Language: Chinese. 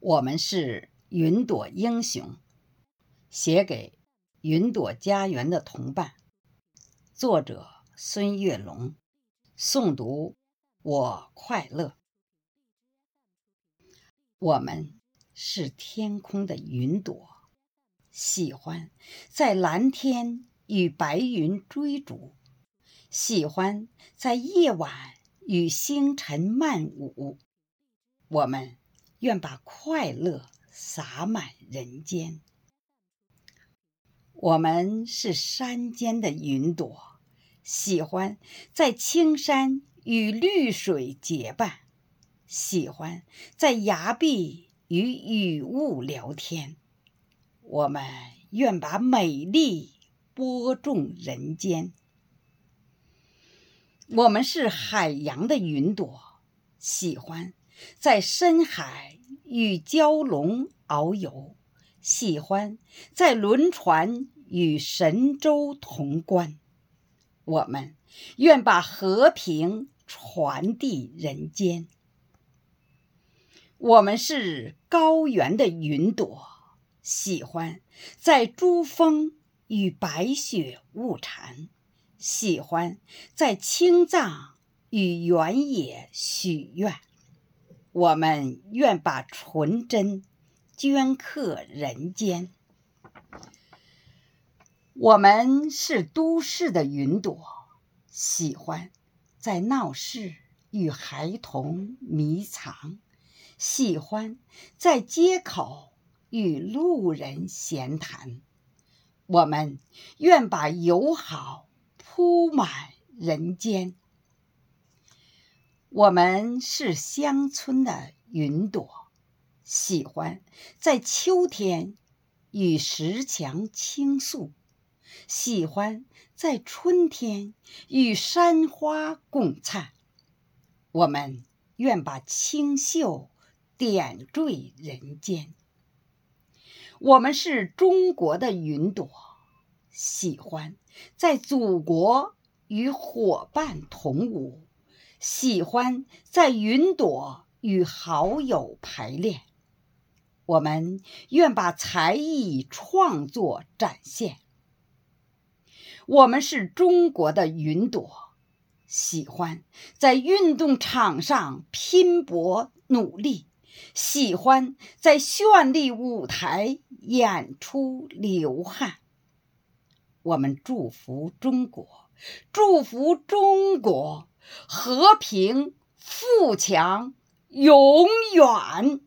我们是云朵英雄，写给云朵家园的同伴。作者：孙月龙，诵读：我快乐。我们是天空的云朵，喜欢在蓝天与白云追逐，喜欢在夜晚与星辰漫舞。我们。愿把快乐洒满人间。我们是山间的云朵，喜欢在青山与绿水结伴，喜欢在崖壁与雨雾聊天。我们愿把美丽播种人间。我们是海洋的云朵，喜欢。在深海与蛟龙遨游，喜欢在轮船与神州同观。我们愿把和平传递人间。我们是高原的云朵，喜欢在珠峰与白雪物缠，喜欢在青藏与原野许愿。我们愿把纯真镌刻人间。我们是都市的云朵，喜欢在闹市与孩童迷藏，喜欢在街口与路人闲谈。我们愿把友好铺满人间。我们是乡村的云朵，喜欢在秋天与石墙倾诉，喜欢在春天与山花共灿。我们愿把清秀点缀人间。我们是中国的云朵，喜欢在祖国与伙伴同舞。喜欢在云朵与好友排练，我们愿把才艺创作展现。我们是中国的云朵，喜欢在运动场上拼搏努力，喜欢在绚丽舞台演出流汗。我们祝福中国，祝福中国。和平富强，永远。